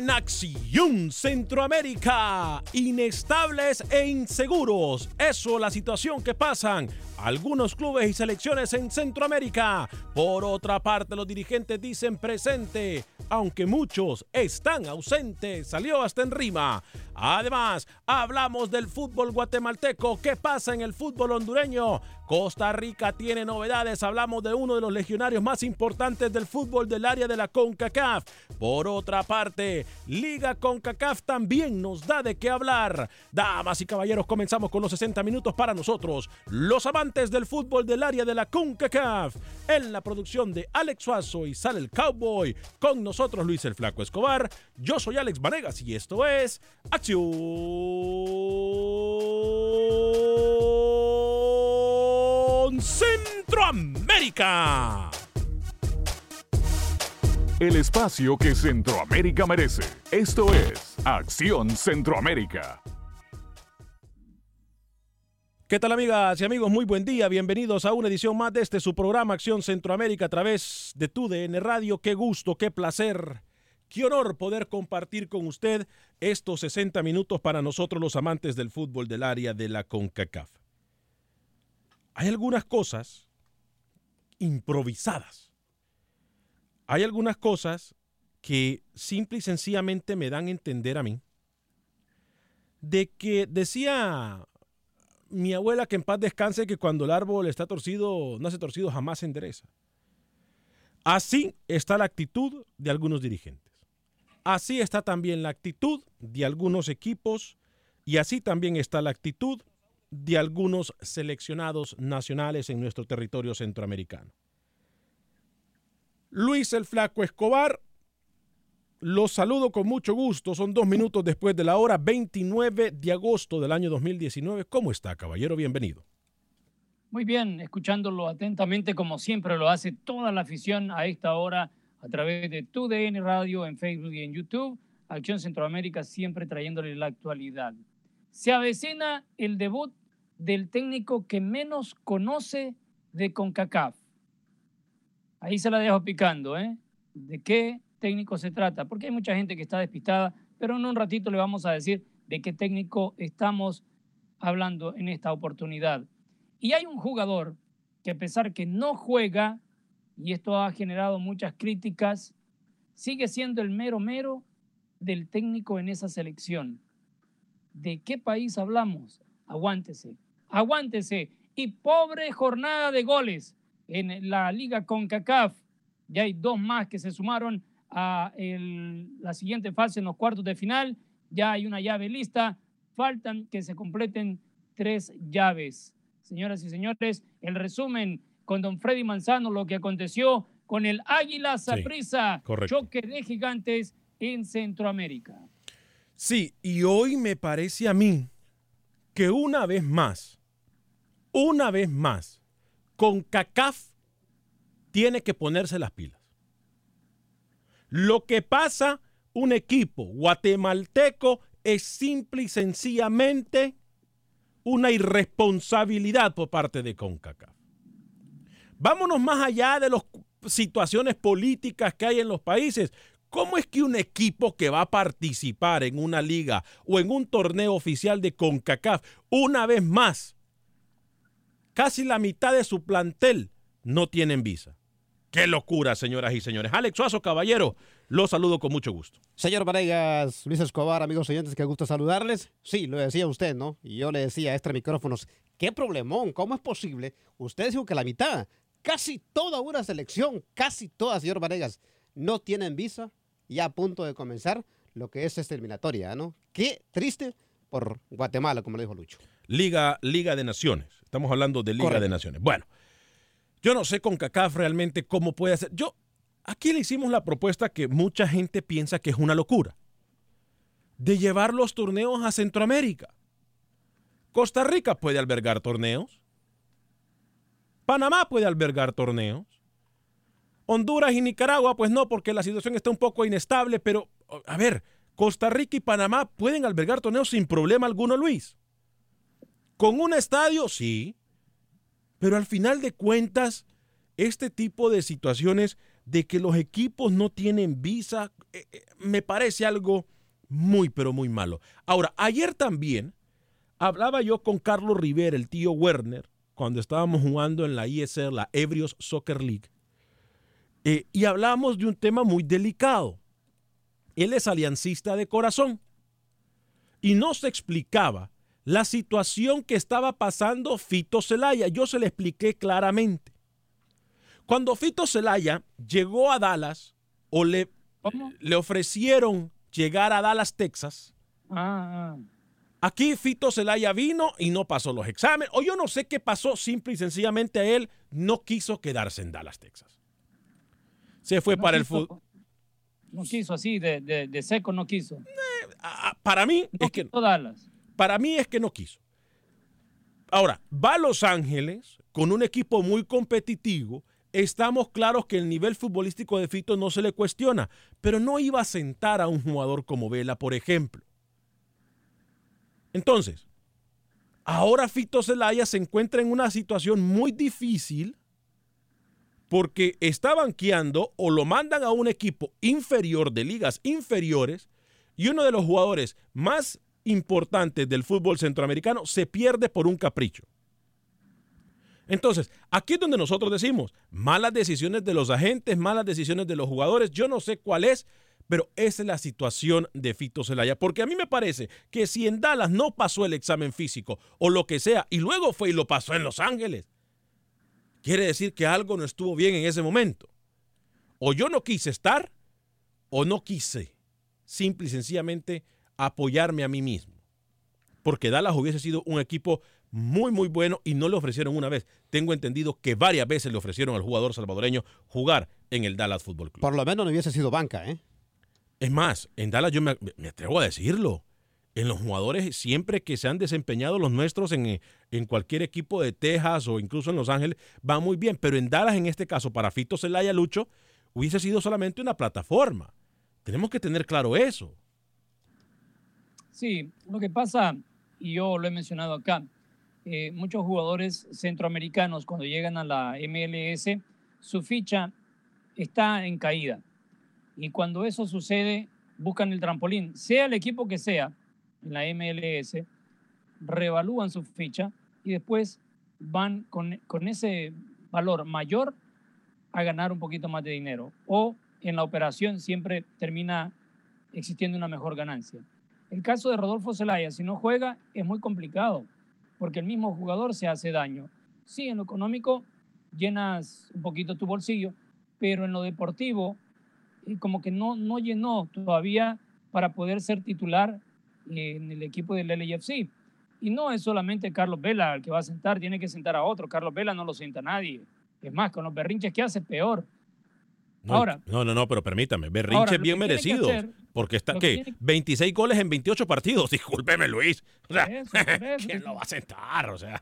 En Acción Centroamérica, inestables e inseguros. Eso la situación que pasan algunos clubes y selecciones en Centroamérica. Por otra parte, los dirigentes dicen presente, aunque muchos están ausentes. Salió hasta en rima. Además, hablamos del fútbol guatemalteco. ¿Qué pasa en el fútbol hondureño? Costa Rica tiene novedades. Hablamos de uno de los legionarios más importantes del fútbol del área de la CONCACAF. Por otra parte, Liga CONCACAF también nos da de qué hablar. Damas y caballeros, comenzamos con los 60 minutos para nosotros, los amantes del fútbol del área de la CONCACAF. En la producción de Alex Suazo y sale el Cowboy. Con nosotros Luis el Flaco Escobar. Yo soy Alex Vanegas y esto es Acción Centroamérica. El espacio que Centroamérica merece. Esto es Acción Centroamérica. ¿Qué tal amigas y amigos? Muy buen día. Bienvenidos a una edición más de este su programa Acción Centroamérica a través de TUDN Radio. Qué gusto, qué placer, qué honor poder compartir con usted estos 60 minutos para nosotros los amantes del fútbol del área de la CONCACAF. Hay algunas cosas improvisadas. Hay algunas cosas que simple y sencillamente me dan a entender a mí de que decía mi abuela que en paz descanse que cuando el árbol está torcido, no hace torcido, jamás se endereza. Así está la actitud de algunos dirigentes. Así está también la actitud de algunos equipos y así también está la actitud de algunos seleccionados nacionales en nuestro territorio centroamericano. Luis el Flaco Escobar, los saludo con mucho gusto. Son dos minutos después de la hora 29 de agosto del año 2019. ¿Cómo está, caballero? Bienvenido. Muy bien, escuchándolo atentamente como siempre lo hace toda la afición a esta hora a través de TUDN Radio en Facebook y en YouTube. Acción Centroamérica siempre trayéndole la actualidad. Se avecina el debut del técnico que menos conoce de CONCACAF. Ahí se la dejo picando, ¿eh? ¿De qué técnico se trata? Porque hay mucha gente que está despistada, pero en un ratito le vamos a decir de qué técnico estamos hablando en esta oportunidad. Y hay un jugador que a pesar que no juega, y esto ha generado muchas críticas, sigue siendo el mero mero del técnico en esa selección. ¿De qué país hablamos? Aguántese, aguántese. Y pobre jornada de goles en la liga CONCACAF. Ya hay dos más que se sumaron a la siguiente fase en los cuartos de final. Ya hay una llave lista. Faltan que se completen tres llaves. Señoras y señores, el resumen con don Freddy Manzano, lo que aconteció con el Águila Saprissa, choque de gigantes en Centroamérica. Sí, y hoy me parece a mí que una vez más, una vez más, con CACAF tiene que ponerse las pilas. Lo que pasa, un equipo guatemalteco es simple y sencillamente una irresponsabilidad por parte de CONCACAF. Vámonos más allá de las situaciones políticas que hay en los países. ¿Cómo es que un equipo que va a participar en una liga o en un torneo oficial de CONCACAF, una vez más, casi la mitad de su plantel no tienen visa? Qué locura, señoras y señores. Alex Suazo, caballero, lo saludo con mucho gusto. Señor Varegas, Luis Escobar, amigos oyentes, qué gusto saludarles. Sí, lo decía usted, ¿no? Y yo le decía a este micrófonos, qué problemón, ¿cómo es posible? Usted dijo que la mitad, casi toda una selección, casi toda, señor Varegas, no tienen visa ya a punto de comenzar lo que es esta eliminatoria, ¿no? Qué triste por Guatemala, como le dijo Lucho. Liga, Liga de Naciones. Estamos hablando de Liga de Naciones. Bueno, yo no sé con CACAF realmente cómo puede hacer. Yo, aquí le hicimos la propuesta que mucha gente piensa que es una locura. De llevar los torneos a Centroamérica. Costa Rica puede albergar torneos. Panamá puede albergar torneos. Honduras y Nicaragua, pues no, porque la situación está un poco inestable, pero a ver, Costa Rica y Panamá pueden albergar torneos sin problema alguno, Luis. Con un estadio, sí. Pero al final de cuentas, este tipo de situaciones de que los equipos no tienen visa, eh, eh, me parece algo muy, pero muy malo. Ahora, ayer también hablaba yo con Carlos Rivera, el tío Werner, cuando estábamos jugando en la ISR, la Ebrios Soccer League eh, y hablábamos de un tema muy delicado. Él es aliancista de corazón y nos explicaba la situación que estaba pasando Fito Celaya. Yo se le expliqué claramente. Cuando Fito Celaya llegó a Dallas o le, le ofrecieron llegar a Dallas, Texas, ah, ah. aquí Fito Celaya vino y no pasó los exámenes. O yo no sé qué pasó, simple y sencillamente a él no quiso quedarse en Dallas, Texas se fue para el fútbol. No quiso así, de, seco no quiso. Eh, para mí es que Para mí es que no quiso. Ahora, va a Los Ángeles con un equipo muy competitivo. Estamos claros que el nivel futbolístico de Fito no se le cuestiona, pero no iba a sentar a un jugador como Vela, por ejemplo. Entonces, ahora Fito Zelaya se encuentra en una situación muy difícil porque está banqueando o lo mandan a un equipo inferior de ligas inferiores y uno de los jugadores más importantes del fútbol centroamericano se pierde por un capricho. Entonces, aquí es donde nosotros decimos, malas decisiones de los agentes, malas decisiones de los jugadores, yo no sé cuál es, pero esa es la situación de Fito Zelaya. Porque a mí me parece que si en Dallas no pasó el examen físico o lo que sea, y luego fue y lo pasó en Los Ángeles, quiere decir que algo no estuvo bien en ese momento. O yo no quise estar o no quise simple y sencillamente apoyarme a mí mismo. Porque Dallas hubiese sido un equipo muy, muy bueno y no le ofrecieron una vez. Tengo entendido que varias veces le ofrecieron al jugador salvadoreño jugar en el Dallas Fútbol Club. Por lo menos no hubiese sido banca, ¿eh? Es más, en Dallas yo me atrevo a decirlo en los jugadores siempre que se han desempeñado los nuestros en, en, cualquier equipo de Texas o incluso en Los Ángeles, va muy bien. Pero en Dallas, en este caso, para Fito Celaya Lucho, hubiese sido solamente una plataforma. Tenemos que tener claro eso. Sí, lo que pasa, y yo lo he mencionado acá, eh, muchos jugadores centroamericanos cuando llegan a la MLS, su ficha está en caída. Y cuando eso sucede, buscan el trampolín, sea el equipo que sea, en la MLS, revalúan su ficha y después van con, con ese valor mayor a ganar un poquito más de dinero. O en la operación siempre termina existiendo una mejor ganancia. El caso de Rodolfo Zelaya, si no juega, es muy complicado, porque el mismo jugador se hace daño. Sí, en lo económico llenas un poquito tu bolsillo, pero en lo deportivo, eh, como que no, no llenó todavía para poder ser titular en el equipo del LAFC. Y no es solamente Carlos Vela el que va a sentar, tiene que sentar a otro. Carlos Vela no lo sienta nadie. Es más, con los berrinches que hace, peor. No, ahora, no, no, no, pero permítame, berrinches ahora, bien merecidos. hacer- porque está, ¿qué? tiene- 26 goles en 28 partidos. Discúlpeme, Luis. O sea, eso, eso. ¿quién lo va a sentar? O sea,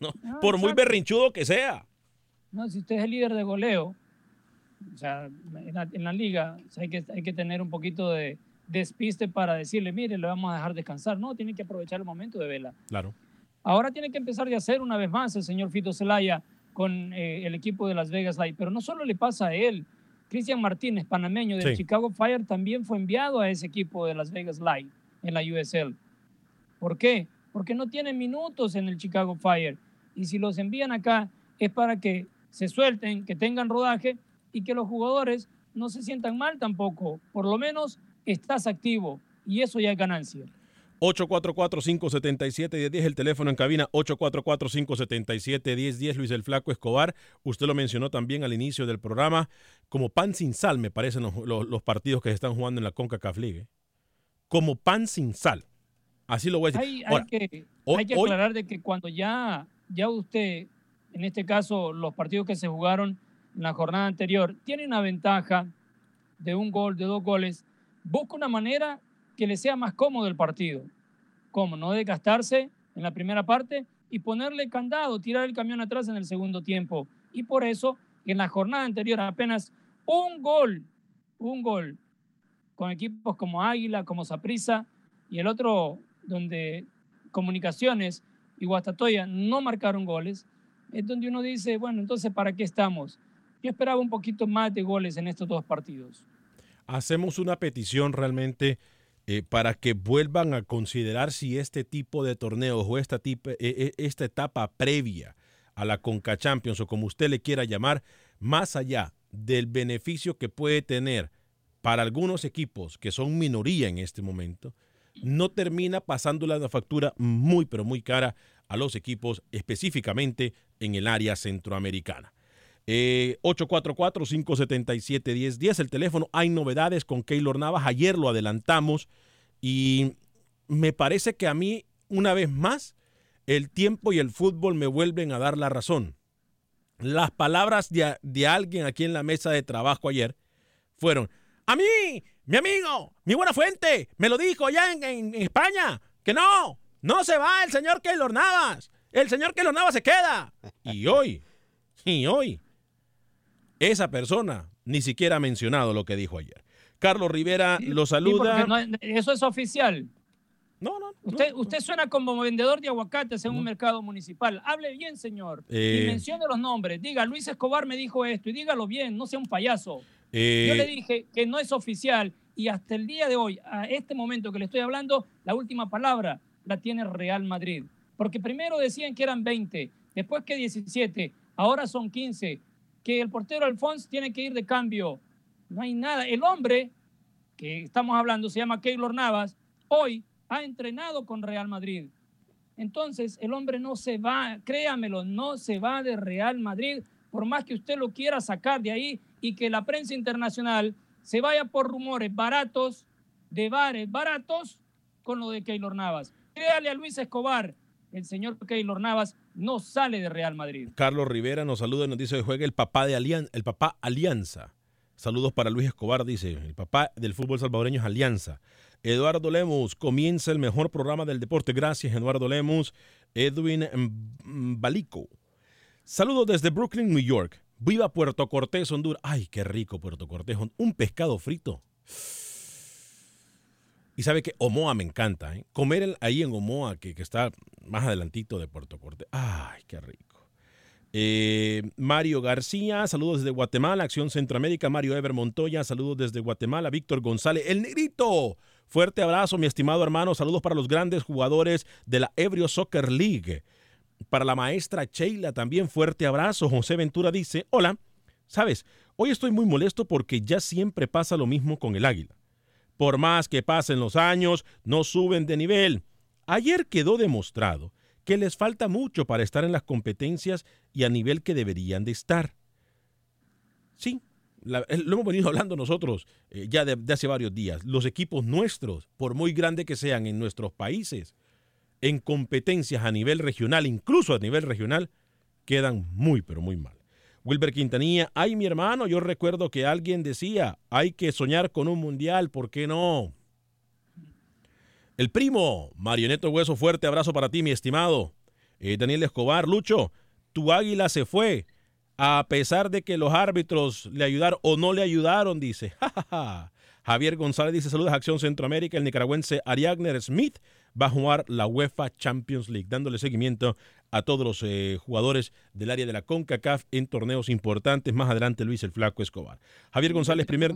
no, Ah, por muy berrinchudo que sea. No, si usted es el líder de goleo, o sea, en la, en la liga, o sea, hay, que, hay que tener un poquito de despiste para decirle, mire, le vamos a dejar descansar. No, tiene que aprovechar el momento de vela. Claro. Ahora tiene que empezar de hacer una vez más el señor Fito Zelaya con eh, el equipo de Las Vegas Light. Pero no solo le pasa a él. Cristian Martínez, panameño del Sí. Chicago Fire, también fue enviado a ese equipo de Las Vegas Light en la USL. ¿Por qué? Porque no tiene minutos en el Chicago Fire. Y si los envían acá es para que se suelten, que tengan rodaje y que los jugadores no se sientan mal tampoco. Por lo menos estás activo y eso ya es ganancia. 844-577-1010, el teléfono en cabina 844-577-1010, Luis el Flaco Escobar. Usted lo mencionó también al inicio del programa, como pan sin sal me parecen los, los- los partidos que se están jugando en la CONCACAF League. ¿eh? Como pan sin sal. Así lo voy a decir. Hay, que, hoy- hay que aclarar de que cuando ya, ya usted, en este caso, los partidos que se jugaron en la jornada anterior, tiene una ventaja de un gol, de dos goles, busca una manera que le sea más cómodo el partido. Como no desgastarse en la primera parte y ponerle candado, tirar el camión atrás en el segundo tiempo. Y por eso, en la jornada anterior, apenas un gol, un gol con equipos como Águila, como Saprissa y el otro donde Comunicaciones y Guastatoya no marcaron goles, es donde uno dice, bueno, entonces, ¿para qué estamos? Yo esperaba un poquito más de goles en estos dos partidos. hacemos una petición realmente eh, para que vuelvan a considerar si este tipo de torneos o esta, tipo, eh, eh, esta etapa previa a la Conca Champions o como usted le quiera llamar, más allá del beneficio que puede tener para algunos equipos que son minoría en este momento, no termina pasándola la factura muy, pero muy cara a los equipos específicamente en el área centroamericana. Eh, 844-577-1010, el teléfono. Hay novedades con Keylor Navas. Ayer lo adelantamos y me parece que a mí, una vez más, el tiempo y el fútbol me vuelven a dar la razón. Las palabras de, de alguien aquí en la mesa de trabajo ayer fueron, a mí, mi amigo, mi buena fuente, me lo dijo allá en, en- en España, que no, no se va el señor Keylor Navas, el señor Keylor Navas se queda. Y hoy, y hoy, esa persona ni siquiera ha mencionado lo que dijo ayer. Carlos Rivera lo saluda. no- eso es oficial. No, no. Usted, usted suena como vendedor de aguacates en un mercado municipal. Hable bien, señor. Eh. Y mencione los nombres. Diga, Luis Escobar me dijo esto y dígalo bien, no sea un payaso. Eh, Yo le dije que no es oficial y hasta el día de hoy, a este momento que le estoy hablando, la última palabra la tiene Real Madrid. Porque primero decían que eran 20, después que 17, ahora son 15, que el portero Alfonso tiene que ir de cambio. No hay nada. El hombre que estamos hablando se llama Keylor Navas, hoy ha entrenado con Real Madrid. Entonces, el hombre no se va, créamelo, no se va de Real Madrid, por más que usted lo quiera sacar de ahí y que la prensa internacional se vaya por rumores baratos, de bares baratos, con lo de Keylor Navas. Créale a Luis Escobar, el señor Keylor Navas no sale de Real Madrid. Carlos Rivera nos saluda y nos dice que juega el papá de Alianza, el papá Alianza. Saludos para Luis Escobar, dice. El papá del fútbol salvadoreño es Alianza. Eduardo Lemus, comienza el mejor programa del deporte. Gracias, Eduardo Lemus. Edwin Balico. Saludos desde Brooklyn, New York. Viva Puerto Cortés, Honduras. Ay, qué rico Puerto Cortés. Un pescado frito. Y sabe que Omoa me encanta, ¿eh? Comer ahí en Omoa, que, está más adelantito de Puerto Cortés. Ay, qué rico. Eh, Mario García, saludos desde Guatemala, Acción Centroamérica. Mario Ever Montoya, saludos desde Guatemala. Víctor González, el negrito. Fuerte abrazo, mi estimado hermano. Saludos para los grandes jugadores de la Ebrio Soccer League. Para la maestra Sheila también fuerte abrazo. José Ventura dice, hola, sabes, hoy estoy muy molesto porque ya siempre pasa lo mismo con el águila. Por más que pasen los años, no suben de nivel. Ayer quedó demostrado que les falta mucho para estar en las competencias y a nivel que deberían de estar. Sí, lo hemos venido hablando nosotros eh, ya de hace varios días. Los equipos nuestros, por muy grandes que sean en nuestros países, en competencias a nivel regional, incluso a nivel regional, quedan muy, pero muy mal. Wilber Quintanilla, ay mi hermano, yo recuerdo que alguien decía, hay que soñar con un mundial, ¿por qué no? El primo, Marioneto Hueso, fuerte abrazo para ti, mi estimado. Eh, Daniel Escobar, Lucho, tu águila se fue, a pesar de que los árbitros le ayudaron o no le ayudaron, dice. Javier González dice, saludos a Acción Centroamérica, el nicaragüense Ariagner Smith va a jugar la UEFA Champions League, dándole seguimiento a todos los eh, jugadores del área de la CONCACAF en torneos importantes. Más adelante, Luis el Flaco Escobar. Javier González, primer,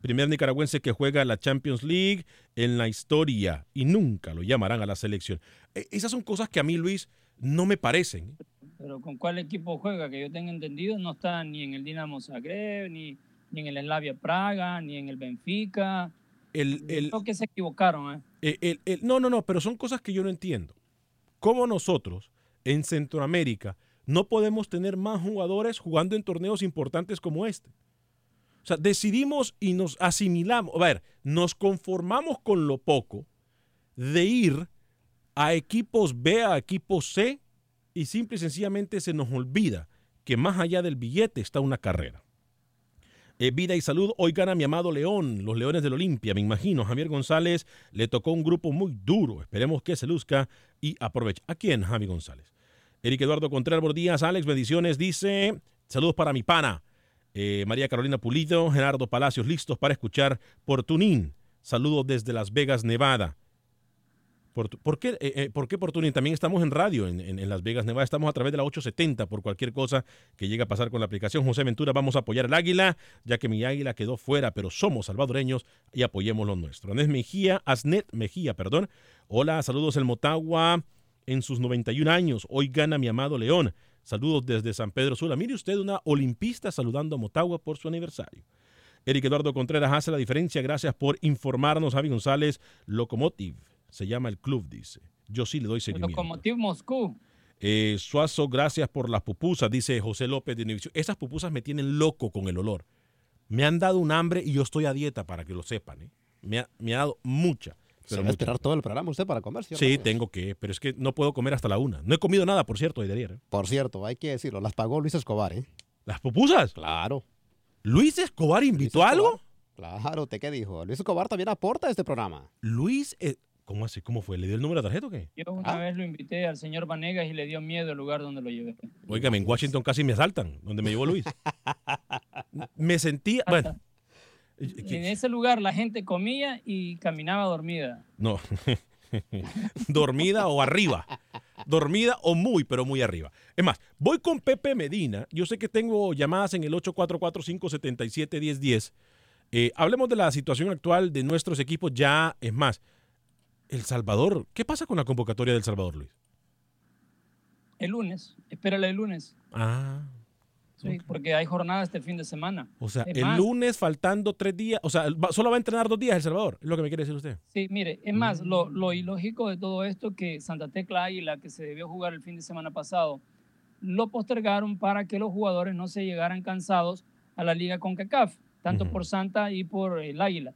primer nicaragüense que juega la Champions League en la historia y nunca lo llamarán a la selección. E, esas son cosas que a mí, Luis, no me parecen. Pero ¿con cuál equipo juega? Que yo tenga entendido, no está ni en el Dinamo Zagreb, ni, ni en el Slavia Praga, ni en el Benfica. El, el, Creo que se equivocaron. ¿eh? El, el, el, no, no, no, pero son cosas que yo no entiendo. ¿Cómo nosotros en Centroamérica no podemos tener más jugadores jugando en torneos importantes como este? O sea, decidimos y nos asimilamos, a ver, nos conformamos con lo poco de ir a equipos B, a equipos C, y simple y sencillamente se nos olvida que más allá del billete está una carrera. Eh, vida y salud, hoy gana mi amado León, los Leones del Olimpia, me imagino. Javier González le tocó un grupo muy duro, esperemos que se luzca y aproveche. ¿A quién, Javi González? Eric Eduardo Contreras Bordías, Alex Mediciones dice, saludos para mi pana. Eh, María Carolina Pulido, Gerardo Palacios, listos para escuchar por Tunín. Saludos desde Las Vegas, Nevada. ¿Por, por qué, eh, eh, ¿Por qué por? También estamos en radio en, en, Las Vegas, Nevada. Estamos a través de la 870 por cualquier cosa que llegue a pasar con la aplicación. José Ventura, vamos a apoyar al águila, ya que mi águila quedó fuera, pero somos salvadoreños y apoyemos lo nuestro. Andrés Mejía, Asnet Mejía, perdón. Hola, saludos el Motagua en sus 91 años. Hoy gana mi amado León. Saludos desde San Pedro Sula. Mire usted una olimpista saludando a Motagua por su aniversario. Eric Eduardo Contreras hace la diferencia. Gracias por informarnos, Javi González, Locomotive se llama el club, dice. Yo sí le doy seguimiento. Locomotiv Moscú. Eh, Suazo, gracias por las pupusas, dice José López de Univisión. Esas pupusas me tienen loco con el olor. Me han dado un hambre y yo estoy a dieta para que lo sepan. ¿eh? Me, ha, me, ha, dado mucha. Pero va a esperar todo el programa usted para comer, ¿cierto? Sí, tengo que, pero es que no puedo comer hasta la una. No he comido nada, por cierto, de ayer. ¿eh? Por cierto, hay que decirlo, las pagó Luis Escobar, ¿eh? ¿Las pupusas? Claro. ¿Luis Escobar invitó Luis Escobar, algo? Claro, ¿usted qué dijo? Luis Escobar también aporta a este programa. Luis, eh, ¿Cómo así? ¿Cómo fue? ¿Le dio el número de tarjeta o qué? Yo una ah. vez lo invité al señor Vanegas y le dio miedo el lugar donde lo llevé. Óigame, en Washington casi me asaltan, donde me llevó Luis. me sentía, bueno. En ese lugar la gente comía y caminaba dormida. No, dormida o arriba. Dormida o muy, pero muy arriba. Es más, voy con Pepe Medina. Yo sé que tengo llamadas en el 844-577-1010. Eh, hablemos de la situación actual de nuestros equipos ya. Es más, el Salvador, ¿qué pasa con la convocatoria del Salvador, Luis? El lunes, espérale el lunes. Ah. Sí, okay. porque hay jornada este fin de semana. O sea, es el más, lunes faltando tres días, o sea, solo va a entrenar dos días El Salvador, es lo que me quiere decir usted. Sí, mire, es más, mm. lo, lo, ilógico de todo esto que Santa Tecla Águila, que se debió jugar el fin de semana pasado, lo postergaron para que los jugadores no se llegaran cansados a la liga con CACAF, tanto uh -huh. por Santa y por el Águila.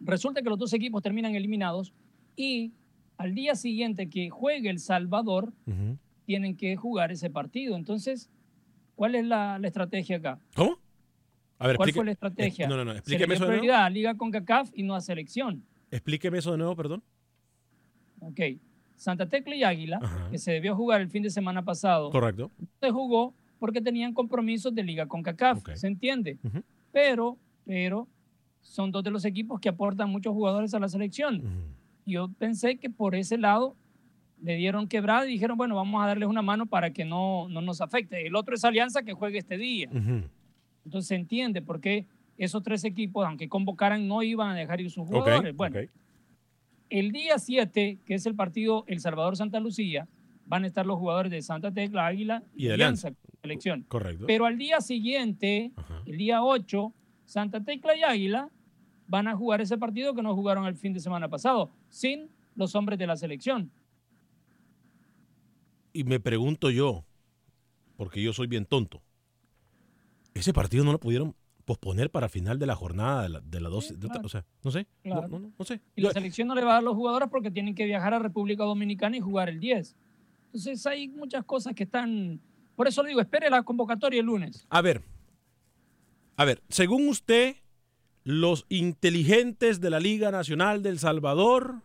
Resulta que los dos equipos terminan eliminados y al día siguiente que juegue El Salvador, uh -huh. tienen que jugar ese partido. Entonces, ¿cuál es la, la estrategia acá? ¿Cómo? A ver, ¿Cuál explique, fue la estrategia? Eh, no, no, no, explíqueme eso de nuevo. a Liga con CACAF y no a selección. Explíqueme eso de nuevo, perdón. Ok. Santa Tecla y Águila, Ajá. que se debió jugar el fin de semana pasado. Correcto. Se jugó porque tenían compromisos de Liga con CACAF, okay. ¿se entiende? Uh -huh. Pero, pero, son dos de los equipos que aportan muchos jugadores a la selección. Uh -huh yo pensé que por ese lado le dieron quebrada y dijeron, bueno, vamos a darles una mano para que no, no nos afecte. El otro es Alianza que juegue este día. Uh -huh. Entonces se entiende por qué esos tres equipos, aunque convocaran, no iban a dejar ir sus jugadores. Okay, bueno, okay. el día 7, que es el partido El Salvador-Santa Lucía, van a estar los jugadores de Santa Tecla, Águila y, Alianza. Selección. Correcto. Pero al día siguiente, el día 8, Santa Tecla y Águila van a jugar ese partido que no jugaron el fin de semana pasado, sin los hombres de la selección. Y me pregunto yo, porque yo soy bien tonto, ese partido no lo pudieron posponer para final de la jornada de la, de la dos, Sí, de- claro. o sea, no sé, no- Claro. no, no, no sé. Y la selección no le va a dar a los jugadores porque tienen que viajar a República Dominicana y jugar el 10. Entonces hay muchas cosas que están... Por eso le digo, espere la convocatoria el lunes. A ver, a ver, según usted, los inteligentes de la Liga Nacional del Salvador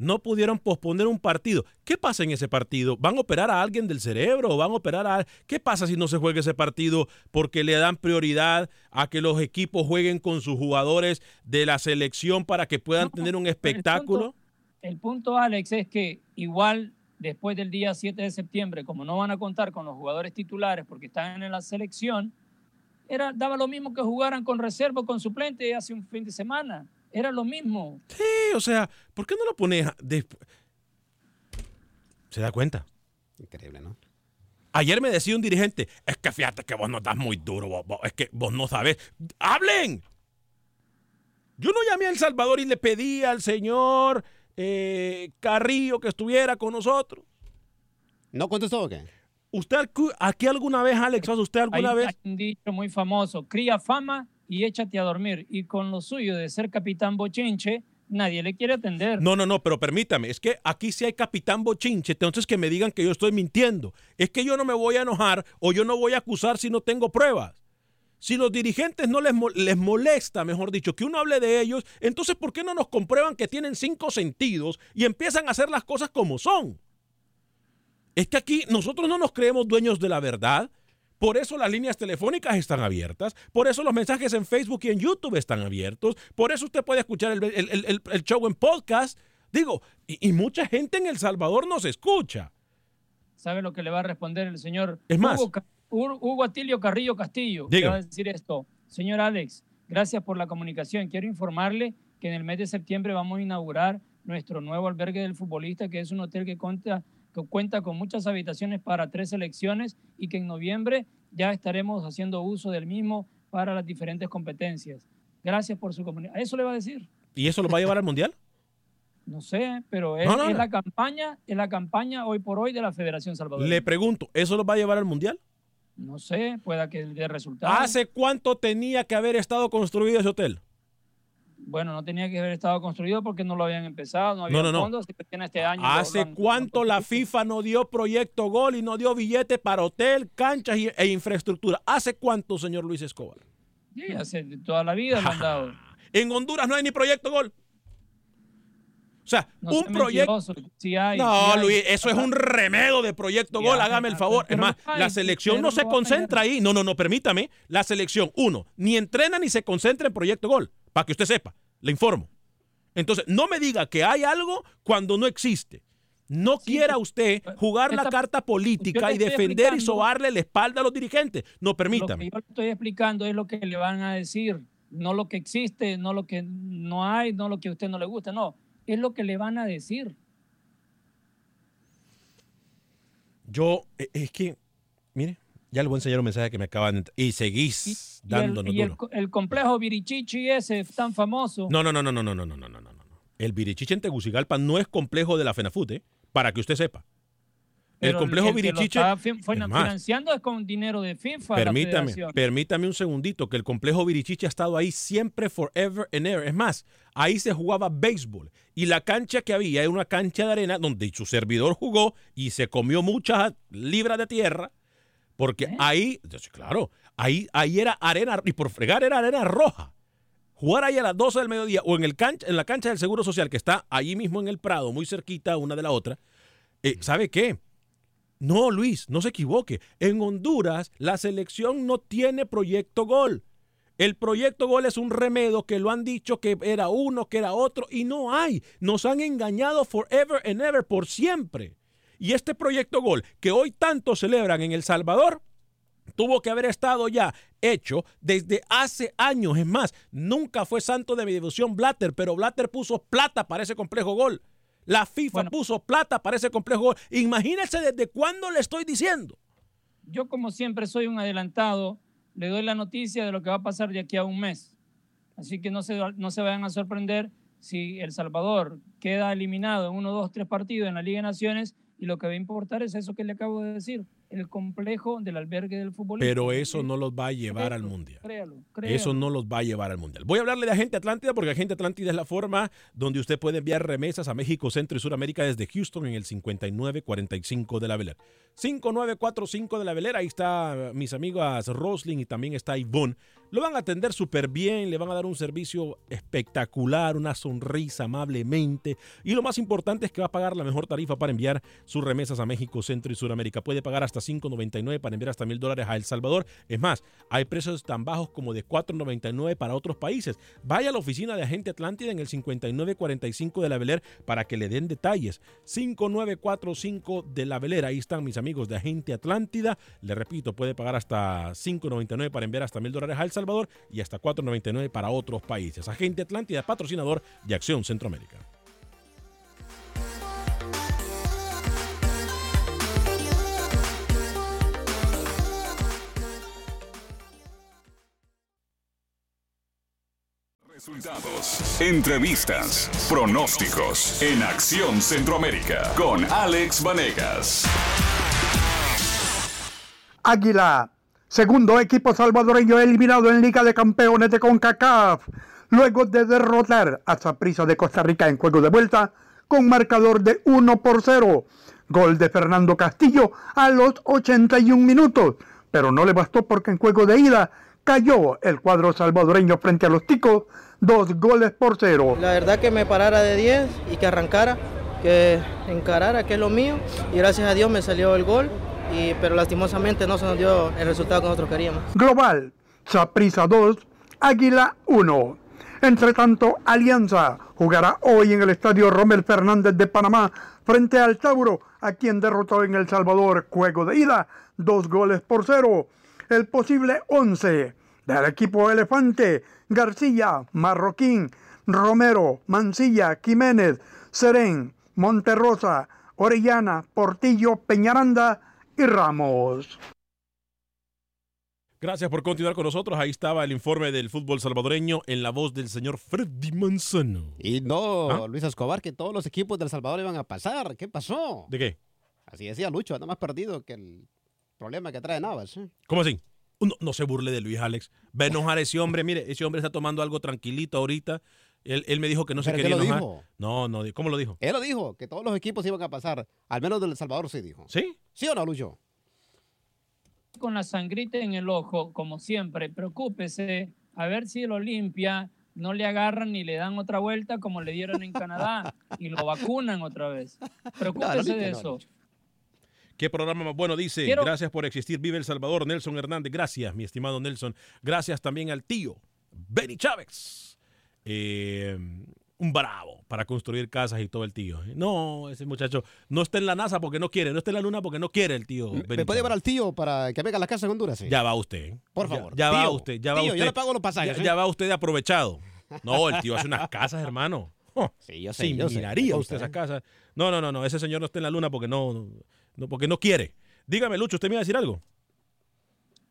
no pudieron posponer un partido. ¿Qué pasa en ese partido? ¿Van a operar a alguien del cerebro o van a operar a... ¿Qué pasa si no se juega ese partido porque le dan prioridad a que los equipos jueguen con sus jugadores de la selección para que puedan tener un espectáculo? El punto, Alex, es que igual después del día 7 de septiembre, como no van a contar con los jugadores titulares porque están en la selección, era, daba lo mismo que jugaran con reserva o con suplente hace un fin de semana. Era lo mismo. Sí, o sea, ¿por qué no lo pones después? ¿Se da cuenta? Increíble, ¿no? Ayer me decía un dirigente, es que fíjate que vos no das muy duro, vos- vos- es que vos no sabes. ¡Hablen! Yo no llamé a El Salvador y le pedí al señor eh, Carrillo que estuviera con nosotros. ¿No contestó o qué? ¿Usted aquí alguna vez, Alex, usted alguna Hay, vez? hay un dicho muy famoso, cría fama y échate a dormir. Y con lo suyo de ser capitán bochinche, nadie le quiere atender. No, no, no, pero permítame, es que aquí sí hay capitán bochinche, entonces que me digan que yo estoy mintiendo. Es que yo no me voy a enojar o yo no voy a acusar si no tengo pruebas. Si los dirigentes no les, les molesta, mejor dicho, que uno hable de ellos, entonces ¿por qué no nos comprueban que tienen cinco sentidos y empiezan a hacer las cosas como son? Es que aquí nosotros no nos creemos dueños de la verdad. Por eso las líneas telefónicas están abiertas, por eso los mensajes en Facebook y en YouTube están abiertos, por eso usted puede escuchar el, el- el- el- el show en podcast. Digo, y, y mucha gente en El Salvador nos escucha. ¿Sabe lo que le va a responder el señor Es más. Hugo, Hugo Atilio Carrillo Castillo? Le va a decir esto. Señor Alex, gracias por la comunicación. Quiero informarle que en el mes de septiembre vamos a inaugurar nuestro nuevo albergue del futbolista, que es un hotel que cuenta, que cuenta con muchas habitaciones para tres selecciones y que en noviembre ya estaremos haciendo uso del mismo para las diferentes competencias. Gracias por su comunicación. ¿Eso le va a decir? ¿Y eso lo va a llevar al Mundial? No sé, pero es, No, no, es no. la campaña, es la campaña hoy por hoy de la Federación Salvadoreña. Le pregunto, ¿eso lo va a llevar al Mundial? No sé, pueda que dé resultados. ¿Hace cuánto tenía que haber estado construido ese hotel? Bueno, no tenía que haber estado construido porque no lo habían empezado, no había no, no. fondos, así que tiene este año. ¿Hace han- cuánto la FIFA no dio proyecto gol y no dio billete para hotel, canchas y- e infraestructura? ¿Hace cuánto, señor Luis Escobar? Sí, hace toda la vida lo han dado. En Honduras no hay ni proyecto gol. O sea, No un proyecto. mentiroso, sí hay, no, sí hay. Luis, eso es un remedo de proyecto Sí gol. Hágame el pero- favor. Es más, lo la selección no se lo concentra ahí. No, no, no, permítame. La selección, uno, ni entrena ni se concentra en proyecto gol. Para que usted sepa, le informo. Entonces, no me diga que hay algo cuando no existe. No quiera usted jugar la carta política y defender y sobarle la espalda a los dirigentes. No, Lo permítame. que yo le estoy explicando es lo que le van a decir, no lo que existe, no lo que no hay, no lo que a usted no le gusta, no, es lo que le van a decir. Yo, e- es que, mire, ya le voy a enseñar un mensaje que me acaban de... Y seguís Y dándonos y el duro. co- el complejo Virichichi ese tan famoso. No, no, no, no, no, no, no, no, no, no, no. El Virichiche en Tegucigalpa no es complejo de la FENAFUT, ¿eh? para que usted sepa. El complejo que lo Virichiche... está fin- fue Es más, financiando es con dinero de FIFA. Permítame, permítame un segundito, que el complejo Virichiche ha estado ahí siempre, forever and ever. Es más, ahí se jugaba béisbol y la cancha que había era una cancha de arena donde su servidor jugó y se comió muchas libras de tierra, porque ¿Eh? ahí, claro, ahí, ahí era arena, y por fregar era arena roja. Jugar ahí a las 12 del mediodía o en, el cancha, en la cancha del Seguro Social, que está ahí mismo en el Prado, muy cerquita una de la otra, eh, ¿sabe qué? No, Luis, no se equivoque. En Honduras, la selección no tiene proyecto gol. El proyecto gol es un remedio que lo han dicho que era uno, que era otro, y no hay. Nos han engañado forever and ever, por siempre. Y este proyecto gol que hoy tanto celebran en El Salvador, tuvo que haber estado ya hecho desde hace años. Es más, nunca fue santo de mi devoción Blatter, pero Blatter puso plata para ese complejo gol. La FIFA puso plata para ese complejo. Imagínense desde cuándo le estoy diciendo. Yo como siempre soy un adelantado, le doy la noticia de lo que va a pasar de aquí a un mes. Así que no se, no se vayan a sorprender si El Salvador queda eliminado en uno, dos, tres partidos en la Liga de Naciones y lo que va a importar es eso que le acabo de decir, el complejo del albergue del fútbol. Pero eso no los va a llevar al Mundial. Créalo, Eso no los va a llevar al Mundial. Voy a hablarle de Agente Atlántida porque Agente Atlántida es la forma donde usted puede enviar remesas a México, Centro y Suramérica desde Houston en el 5945 de la Velera. 5945 de la Velera, ahí está mis amigas Roslin y también está Ivonne. Lo van a atender súper bien, le van a dar un servicio espectacular, una sonrisa amablemente. Y lo más importante es que va a pagar la mejor tarifa para enviar sus remesas a México, Centro y Suramérica. Puede pagar hasta 5.99 para enviar hasta mil dólares a El Salvador. Es más, hay precios tan bajos como de 4.99 para otros países. Vaya a la oficina de Agente Atlántida en el 5945 de la Beler para que le den detalles. 5945 de la Velera. Ahí están mis amigos de Agente Atlántida. Le repito, puede pagar hasta 5.99 para enviar hasta mil dólares a El Salvador y hasta 4.99 para otros países. Agente Atlántida, patrocinador de Acción Centroamérica. Resultados, entrevistas, pronósticos en Acción Centroamérica con Alex Vanegas. Águila, segundo equipo salvadoreño eliminado en Liga de Campeones de CONCACAF, luego de derrotar a Saprissa de Costa Rica en juego de vuelta con marcador de 1 por 0. Gol de Fernando Castillo a los 81 minutos, pero no le bastó porque en juego de ida cayó el cuadro salvadoreño frente a los ticos, dos goles por cero. La verdad que me parara de 10 y que arrancara, que encarara, que es lo mío, y gracias a Dios me salió el gol, pero lastimosamente no se nos dio el resultado que nosotros queríamos. Global, Saprisa 2, Águila 1. Entre tanto, Alianza jugará hoy en el estadio Romel Fernández de Panamá frente al Tauro, a quien derrotó en El Salvador juego de ida, dos goles por cero. El posible 11 del equipo Elefante, García, Marroquín, Romero, Mancilla, Jiménez, Serén, Monterrosa, Orellana, Portillo, Peñaranda y Ramos. Gracias por continuar con nosotros. Ahí estaba el informe del fútbol salvadoreño en la voz del señor Freddy Manzano. Y no, ¿Ah? Luis Escobar, que todos los equipos del Salvador iban a pasar. ¿Qué pasó? ¿De qué? Así decía Lucho, nada más perdido que el problema que trae Navas. ¿eh? ¿Cómo así? No, no se burle de Luis Alex. Va a enojar a ese hombre. Mire, ese hombre está tomando algo tranquilito ahorita. Él, él me dijo que no se ¿Pero quería lo enojar. dijo? No, no, ¿cómo lo dijo? Él lo dijo, que todos los equipos iban a pasar. Al menos del Salvador sí dijo. ¿Sí? ¿Sí o no, Lucho? con la sangrita en el ojo, como siempre, preocúpese a ver si el Olimpia no le agarran ni le dan otra vuelta como le dieron en Canadá y lo vacunan otra vez. Preocúpese de eso. ¿Qué programa más bueno? Dice, Quiero- gracias por existir. Vive El Salvador, Nelson Hernández. Gracias, mi estimado Nelson. Gracias también al tío, Benny Chávez. Eh, un bravo para construir casas y todo el tío. No, ese muchacho no está en la NASA porque no quiere, no está en la luna porque no quiere el tío. ¿Me puede llevar al tío para que venga a la casa en Honduras? sí? Ya va usted. Por favor. Ya, va Tío, usted, ya va tío, usted. yo le pago los pasajes, Ya, ¿eh? ya va usted aprovechado. No, el tío hace unas casas, hermano. Oh, Sí, yo sé, sí, yo miraría usted esas casas. No, no, no, no, ese señor no está en la luna porque no, no, porque no quiere. Dígame, Lucho, ¿usted me iba a decir algo?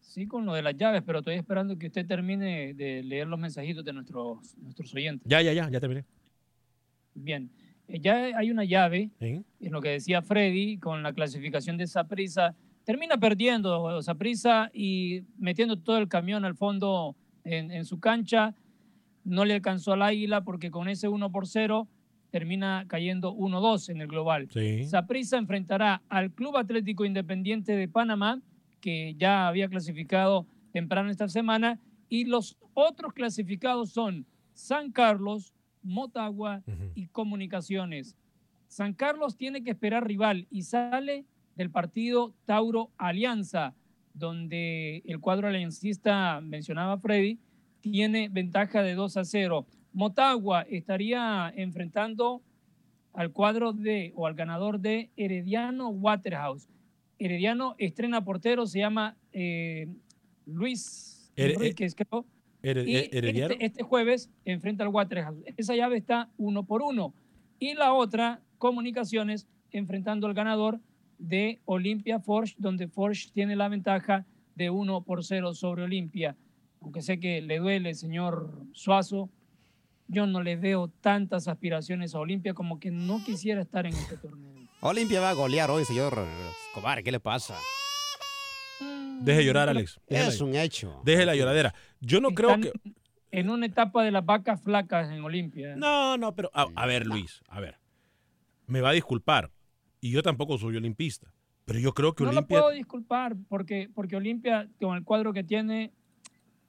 Sí, con lo de las llaves, pero estoy esperando que usted termine de leer los mensajitos de nuestros, nuestros oyentes. Ya, ya, ya, ya terminé. Bien, Eh, ya hay una llave, ¿Sí? en lo que decía Freddy, con la clasificación de Saprisa. Termina perdiendo Saprisa y metiendo todo el camión al fondo en, en su cancha. No le alcanzó al Águila porque con ese 1 por 0 termina cayendo 1-2 en el global. Sí. Saprissa enfrentará al Club Atlético Independiente de Panamá, que ya había clasificado temprano esta semana, y los otros clasificados son San Carlos, Motagua y Comunicaciones. San Carlos tiene que esperar rival y sale del partido Tauro Alianza, donde el cuadro aliancista, mencionaba Freddy, tiene ventaja de 2 a 0. Motagua estaría enfrentando al cuadro de o al ganador de Herediano Waterhouse. Herediano estrena portero, se llama eh, Luis Enríquez, creo. Y Herediano. este, este jueves enfrenta al Waterhouse. Esa llave está uno por uno. Y la otra, Comunicaciones, enfrentando al ganador de Olimpia Forge, donde Forge tiene la ventaja de 1 por 0 sobre Olimpia. aunque sé que le duele, señor Suazo, yo no le veo tantas aspiraciones a Olimpia como que no quisiera estar en este torneo. Olimpia va a golear hoy, señor Escobar. ¿Qué le pasa? Deje llorar, Alex. Déjela Es un hecho. Deje la lloradera. Yo no creo que... En una etapa de las vacas flacas en Olimpia. No, no, pero a, a ver, Luis, a ver. Me va a disculpar. Y yo tampoco soy olimpista. Pero yo creo que no Olimpia... lo puedo disculpar porque, porque Olimpia, con el cuadro que tiene,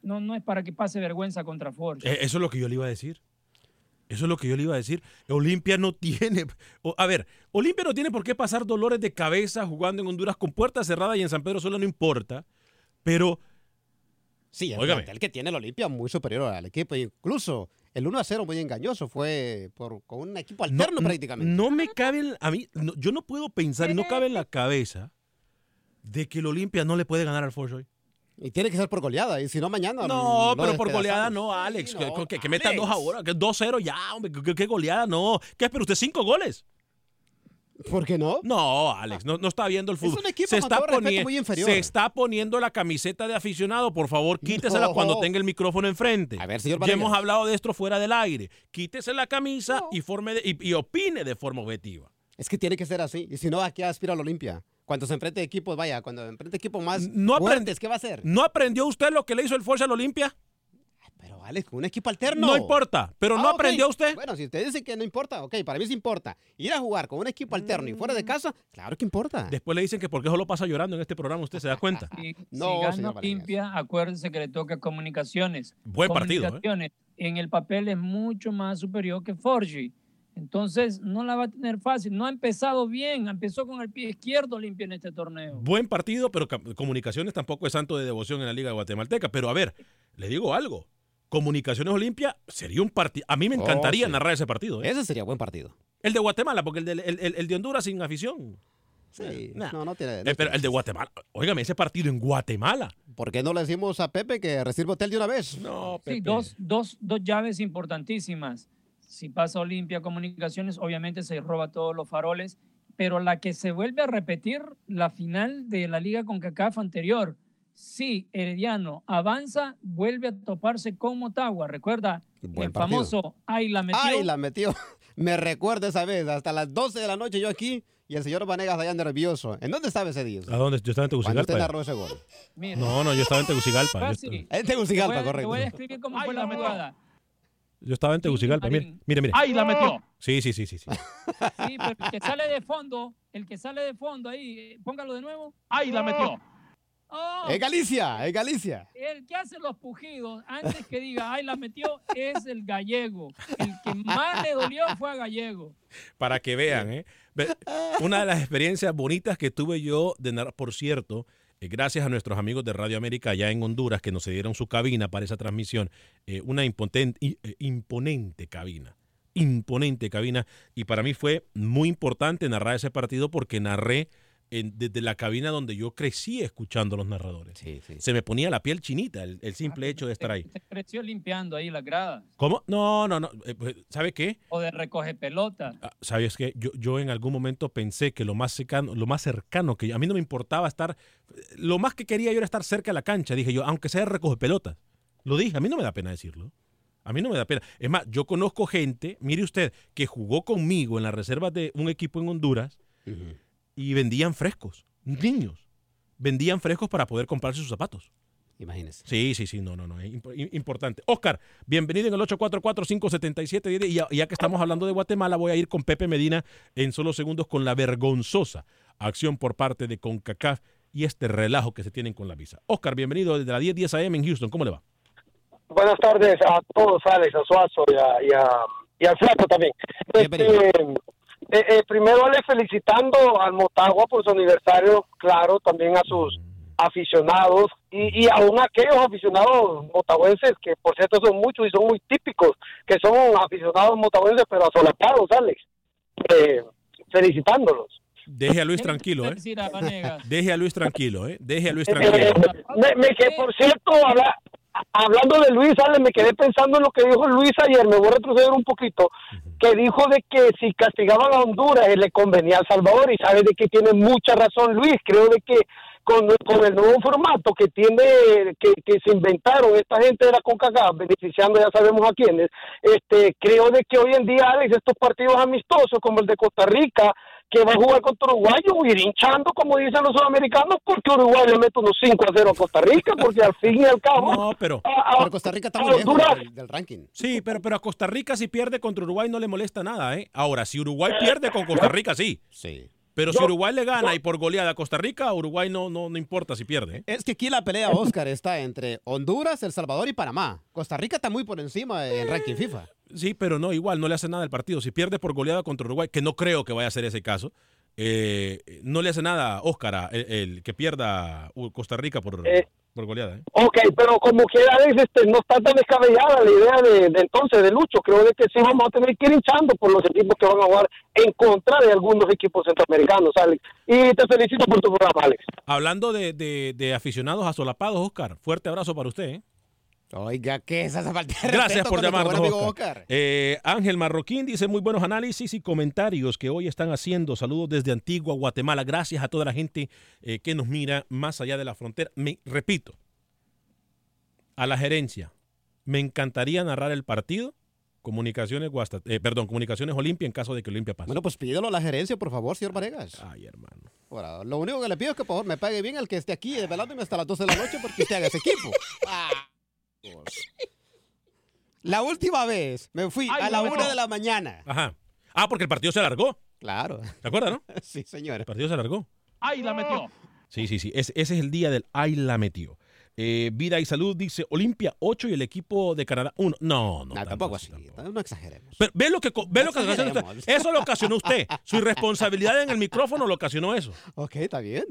no, no es para que pase vergüenza contra Forge. Eh, Eso es lo que yo le iba a decir. Eso es lo que yo le iba a decir. Olimpia no tiene. o- a ver, Olimpia no tiene por qué pasar dolores de cabeza jugando en Honduras con puertas cerradas y en San Pedro Sula no importa. Pero. Sí, el Óigame. plantel que tiene el Olimpia muy superior al equipo. Incluso el 1 a 0 muy engañoso fue por, con un equipo alterno no, prácticamente. No me cabe. en- A mí, no- yo no puedo pensar y no cabe en la cabeza de que el Olimpia no le puede ganar al Forge hoy. Y tiene que ser por goleada. Y si no, mañana. No, pero por goleada no, Alex. que, no, que- que metan dos ahora, que 2-0 ya, hombre. ¿Qué, qué goleada? No. ¿Qué espera usted? ¿Cinco goles? ¿Por qué no? No, Alex, no, no está viendo el Es fútbol. un equipo, se con está, poni- muy inferior. se está poniendo la camiseta de aficionado. Por favor, quítesela No. cuando tenga el micrófono enfrente. A ver, señor Ya hemos hablado de esto fuera del aire. Quítese la camisa y, forme de- y, y opine de forma objetiva. Es que tiene que ser así. Y si no, ¿a qué aspira el Olimpia? Cuando se enfrente equipos, vaya, cuando enfrente equipos más No fuertes, ¿qué va a hacer? ¿No aprendió usted lo que le hizo el Forza al Olimpia? Pero Alex, con un equipo alterno. No importa, pero no Ah, ok. aprendió usted. Bueno, si usted dice que no importa, ok, para mí sí importa. Ir a jugar con un equipo alterno y fuera de casa, claro que importa. Después le dicen que por qué solo pasa llorando en este programa, usted se da cuenta. Si, No, si gana. Olimpia, acuérdense que le toca comunicaciones. Buen partido, ¿eh? Comunicaciones en el papel es mucho más superior que Forgi. Entonces no la va a tener fácil. No ha empezado bien. Empezó con el pie izquierdo Olimpia en este torneo. Buen partido, pero ca- Comunicaciones tampoco es santo de devoción en la Liga Guatemalteca. Pero a ver, le digo algo. Comunicaciones Olimpia sería un partido. A mí me Oh, encantaría sí. narrar ese partido. ¿eh? Ese sería buen partido. El de Guatemala, porque el de, el- el- el de Honduras sin afición. Sí, Nah. no, no tiene. no Eh, pero el de Guatemala. Óigame, ese partido en Guatemala. ¿Por qué no le decimos a Pepe que reciba hotel de una vez? No, Sí, dos, dos, dos llaves importantísimas. Si pasa Olimpia Comunicaciones, obviamente se roba todos los faroles, pero la que se vuelve a repetir, la final de la Liga CONCACAF anterior. Si Herediano avanza, vuelve a toparse con Motagua. Recuerda, Buen el partido. famoso Ay la metió. Ay, la metió. Me recuerda esa vez, hasta las 12 de la noche yo aquí y el señor Vanegas allá nervioso. ¿En dónde estaba ese día? ¿A dónde? Yo estaba en usted Tegucigalpa. narró ese gol. Mira, No, no, yo estaba en Tegucigalpa. Estaba- En Tegucigalpa, Te voy a- correcto. Te voy a escribir cómo fue la jugada. Yo estaba en Tegucigalpa. Mire, mire, mire. Ay, la metió. Sí, sí, sí, sí. sí. Sí, pero el que sale de fondo, el que sale de fondo ahí, eh, póngalo de nuevo. Ay, la metió. Oh, Es Galicia, es Galicia. el que hace los pujidos, antes que diga, ay, la metió, es el gallego. El que más le dolió fue a gallego. Para que vean, ¿eh? Una de las experiencias bonitas que tuve yo de por cierto, gracias a nuestros amigos de Radio América allá en Honduras que nos cedieron su cabina para esa transmisión, eh, una eh, imponente cabina, imponente cabina, y para mí fue muy importante narrar ese partido porque narré en- desde la cabina donde yo crecí escuchando a los narradores. Sí, sí. Se me ponía la piel chinita el, el simple hecho de estar ahí. Se creció limpiando ahí las gradas. ¿Cómo? No, no, no. eh, pues, ¿Sabe qué? O de recoge pelota. Ah, ¿Sabes qué? Yo, yo en algún momento pensé que lo más cercano, lo más cercano que yo- a mí no me importaba estar, lo más que quería yo era estar cerca de la cancha, dije yo, aunque sea recoge pelotas. Lo dije, a mí no me da pena decirlo. A mí no me da pena. Es más, yo conozco gente, mire usted, que jugó conmigo en las reservas de un equipo en Honduras y vendían frescos, niños. Vendían frescos para poder comprarse sus zapatos. Imagínese. Sí, sí, sí, no, no, no, es imp- im- importante. Oscar, bienvenido en el 844-577. Y ya, ya que estamos hablando de Guatemala, voy a ir con Pepe Medina en solo segundos con la vergonzosa acción por parte de CONCACAF y este relajo que se tienen con la visa. Oscar, bienvenido desde la 1010 AM en Houston. ¿Cómo le va? Buenas tardes a todos, Alex, a Suazo y, a, y, a- y al Flaco también. Este, eh, eh, primero, Alex, felicitando al Motagua por su aniversario, claro, también a sus aficionados y, y aún aquellos aficionados motahuenses, que por cierto son muchos y son muy típicos, que son aficionados motahuenses, pero asolapados, Alex. Eh, felicitándolos. Deje a Luis tranquilo, ¿eh? Deje a Luis tranquilo, ¿eh? Deje a Luis Eh, tranquilo. me, me que por cierto, habla- hablando de Luis, Ale, me quedé pensando en lo que dijo Luis ayer, me voy a retroceder un poquito, que dijo de que si castigaban a Honduras eh, le convenía a Salvador y sabe de que tiene mucha razón Luis, creo de que con, con el nuevo formato que tiene, que, que se inventaron esta gente de la CONCACAF, beneficiando ya sabemos a quiénes, este, creo de que hoy en día, Alex, estos partidos amistosos como el de Costa Rica, que va a jugar contra Uruguay, yo voy a ir hinchando, como dicen los sudamericanos, porque Uruguay le mete unos 5 a 0 a Costa Rica, porque al fin y al cabo... No, pero... a- a- Pero Costa Rica está muy lejos del, del ranking. Sí, pero, pero a Costa Rica si pierde contra Uruguay no le molesta nada, ¿eh? Ahora, si Uruguay pierde con Costa Rica, sí. Sí. Pero si Uruguay le gana y por goleada a Costa Rica, Uruguay no, no, no importa si pierde. ¿eh? Es que aquí la pelea, Oscar, está entre Honduras, El Salvador y Panamá. Costa Rica está muy por encima en ranking FIFA. Sí, pero no, igual, no le hace nada al partido. Si pierde por goleada contra Uruguay, que no creo que vaya a ser ese caso, eh, no le hace nada, Óscar, a el, el que pierda uh, Costa Rica por, Eh, por goleada. ¿eh? Ok, pero como quiera, este, no está tan descabellada la idea de, de entonces de Lucho. Creo de que sí vamos a tener que ir hinchando por los equipos que van a jugar en contra de algunos equipos centroamericanos, Alex. Y te felicito por tu programa, Alex. Hablando de, de- de aficionados asolapados, Oscar, fuerte abrazo para usted. ¿eh? Oiga, ¿qué es esa falta de Gracias por llamarnos, Oscar. Oscar? Eh, Ángel Marroquín dice muy buenos análisis y comentarios que hoy están haciendo. Saludos desde Antigua, Guatemala. Gracias a toda la gente eh, que nos mira más allá de la frontera. Me, repito, a la gerencia, me encantaría narrar el partido. Comunicaciones Guasta- eh, perdón, Comunicaciones Olimpia en caso de que Olimpia pase. Bueno, pues pídelo a la gerencia, por favor, señor Varegas. Ay, hermano. Lo único que le pido es que por favor me pague bien el que esté aquí velándome hasta las 12 de la noche porque usted haga ese equipo. Ah. La última vez me fui Ay, a la no, una de la mañana. Ajá. Ah, porque el partido se alargó. Claro. ¿Te acuerdas, no? sí, señor. El partido se alargó. ¡Ay, la metió! Sí, sí, sí. Ese, ese es el día del Ay la metió. Eh, Vida y Salud dice Olimpia 8 y el equipo de Canadá 1. No, no. No, tampoco así. No exageremos. Pero ve lo que, ve lo que ocasionó usted. Eso lo ocasionó usted. Su irresponsabilidad en el micrófono lo ocasionó eso. Ok, está bien.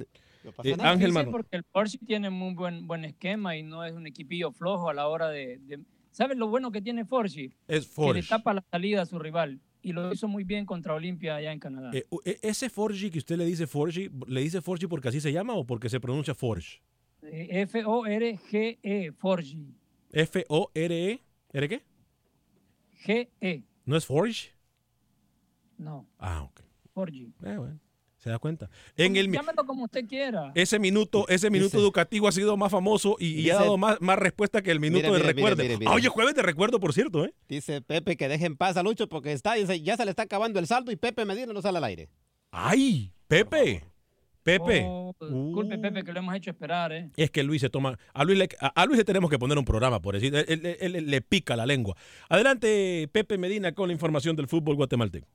Eh, Ángel porque el Porsche tiene muy buen, buen esquema y no es un equipillo flojo a la hora de... de- ¿Sabes lo bueno que tiene Forgi? Es Que le Forge. tapa la salida a su rival. Y lo hizo muy bien contra Olimpia allá en Canadá. Eh, e- ese Forge que usted le dice Forge, ¿le dice Forge porque así se llama o porque se pronuncia Forge? Eh, F-O-R-G-E, Forgi. F-O-R-E. ¿R qué? G-E, ¿No es Forge? no, Ah, ok. Forgi. Eh, bueno, se da cuenta. En el, Llámelo como usted quiera. ese minuto, ese minuto Dice- educativo ha sido más famoso y, y ha dado más, más respuesta que el minuto Mire, de recuerdo. mire, mire. Ah, Oye, jueves de recuerdo, por cierto, ¿eh? Dice Pepe que deje en paz a Lucho porque está, dice, ya se le está acabando el saldo y Pepe Medina no sale al aire. ¡Ay! Pepe. Pepe. Oh, disculpe, Uh. Pepe, que lo hemos hecho esperar, ¿eh? Es que Luis se toma. A Luis, le, a, a Luis le tenemos que poner un programa, por decir. Él, él- él- él le pica la lengua. Adelante, Pepe Medina, con la información del fútbol guatemalteco.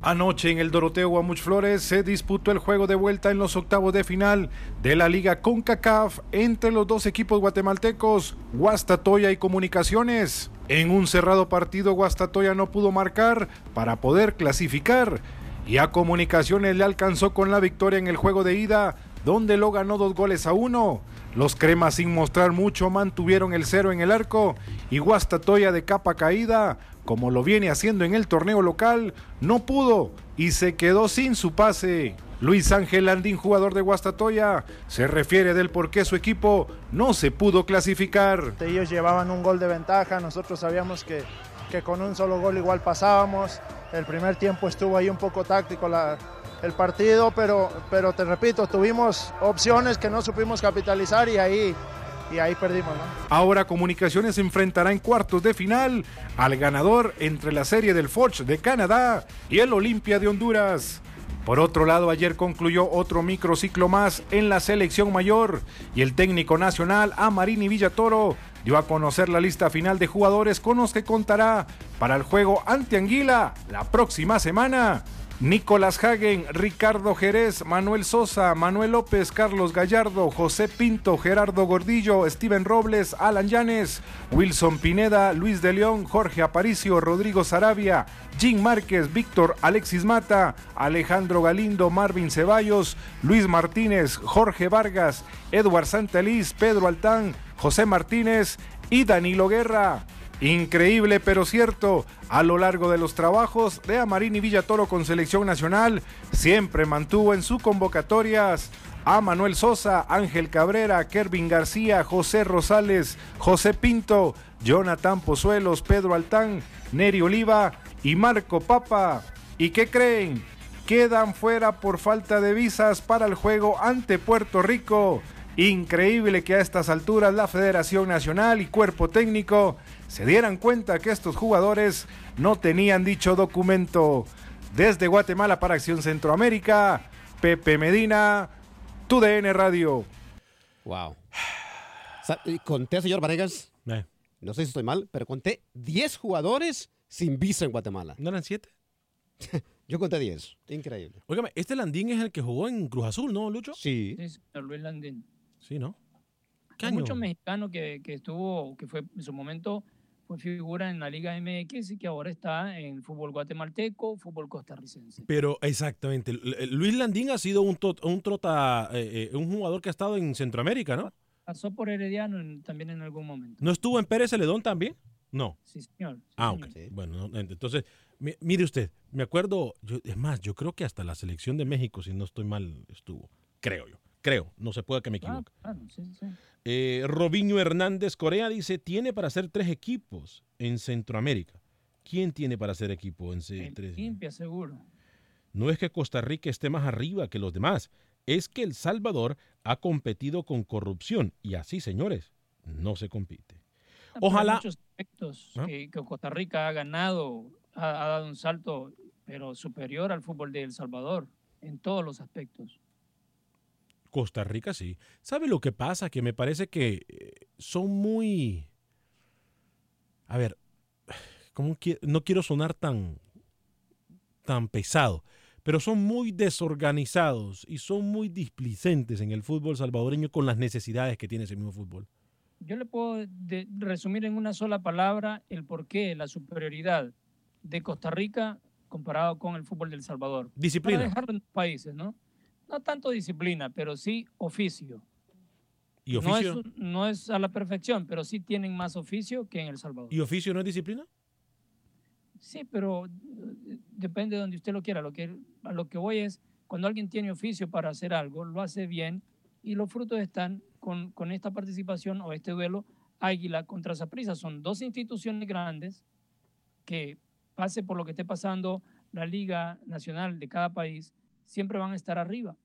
Anoche en el Doroteo Guamuch Flores se disputó el juego de vuelta en los octavos de final de la Liga CONCACAF entre los dos equipos guatemaltecos, Guastatoya y Comunicaciones. En un cerrado partido, Guastatoya no pudo marcar para poder clasificar y a Comunicaciones le alcanzó con la victoria en el juego de ida, donde lo ganó dos goles a uno. Los cremas sin mostrar mucho mantuvieron el cero en el arco y Guastatoya de capa caída, como lo viene haciendo en el torneo local, no pudo y se quedó sin su pase. Luis Ángel Landín, jugador de Guastatoya, se refiere del por qué su equipo no se pudo clasificar. Ellos llevaban un gol de ventaja, nosotros sabíamos que, que con un solo gol igual pasábamos. El primer tiempo estuvo ahí un poco táctico el partido, pero, pero te repito, tuvimos opciones que no supimos capitalizar y ahí, y ahí perdimos. Ahora Comunicaciones se enfrentará en cuartos de final al ganador entre la serie del Forge de Canadá y el Olimpia de Honduras. Por otro lado, ayer concluyó otro microciclo más en la selección mayor y el técnico nacional Amarini Villatoro dio a conocer la lista final de jugadores con los que contará para el juego ante Anguila la próxima semana. Nicolás Hagen, Ricardo Jerez, Manuel Sosa, Manuel López, Carlos Gallardo, José Pinto, Gerardo Gordillo, Steven Robles, Alan Llanes, Wilson Pineda, Luis de León, Jorge Aparicio, Rodrigo Sarabia, Jim Márquez, Víctor Alexis Mata, Alejandro Galindo, Marvin Ceballos, Luis Martínez, Jorge Vargas, Edward Santeliz, Pedro Altán, José Martínez y Danilo Guerra. Increíble pero cierto, a lo largo de los trabajos de Amarini Villatoro con selección nacional, siempre mantuvo en sus convocatorias a Manuel Sosa, Ángel Cabrera, Kervin García, José Rosales, José Pinto, Jonathan Pozuelos, Pedro Altán, Neri Oliva y Marco Papa. ¿Y qué creen? quedan fuera por falta de visas para el juego ante Puerto Rico. Increíble que a estas alturas la Federación Nacional y Cuerpo Técnico se dieran cuenta que estos jugadores no tenían dicho documento. Desde Guatemala para Acción Centroamérica, Pepe Medina, TUDN Radio. Wow. Conté, señor Varegas, no sé si estoy mal, pero conté 10 jugadores sin visa en Guatemala. ¿No eran 7? Yo conté 10. Increíble. Óigame, este Landín es el que jugó en Cruz Azul, ¿no, Lucho? Sí. Sí, señor Luis Landín. Sí, ¿no? ¿Qué Hay año? muchos mexicanos que, que estuvo, que fue en su momento fue figura en la Liga MX y que ahora está en fútbol guatemalteco, fútbol costarricense. Pero exactamente, L- Luis Landín ha sido un, to- un trota, eh, eh, un jugador que ha estado en Centroamérica, ¿no? Pasó por Herediano en- también en algún momento. ¿No estuvo en Pérez Celedón también? No. Sí, señor. sí, Ah, señor. ok. Bueno, no, entonces, mi- mire usted, me acuerdo, yo, es más, yo creo que hasta la selección de México, si no estoy mal, estuvo. Creo yo. Creo, no se puede que me Ah, equivoque. claro, sí, sí. Eh, Robinho Hernández Corea dice, tiene para hacer tres equipos en Centroamérica. ¿Quién tiene para hacer equipo en C- tres? Limpia, seguro. No es que Costa Rica esté más arriba que los demás, es que El Salvador ha competido con corrupción y así, señores, no se compite. Ah, pero hay Ojalá... muchos aspectos ¿Ah? que, que Costa Rica ha ganado, ha, ha dado un salto, pero superior al fútbol de El Salvador, en todos los aspectos. Costa Rica sí. ¿Sabe lo que pasa? Que me parece que eh, son muy... A ver, ¿cómo qui- no quiero sonar tan, tan pesado, pero son muy desorganizados y son muy displicentes en el fútbol salvadoreño con las necesidades que tiene ese mismo fútbol. Yo le puedo resumir en una sola palabra el porqué, la superioridad de Costa Rica comparado con el fútbol de El Salvador. Disciplina. Para dejarlo en los países, ¿no? No tanto disciplina, pero sí oficio. ¿Y No es, oficio, no es a la perfección, pero sí tienen más oficio que en El Salvador. ¿Y oficio no es disciplina? Sí, pero eh, depende de donde usted lo quiera. Lo que, a lo que voy es, cuando alguien tiene oficio para hacer algo, lo hace bien y los frutos están con, con esta participación o este duelo Águila contra Saprissa. Son dos instituciones grandes que, pase por lo que esté pasando la Liga Nacional de cada país, siempre van a estar arriba.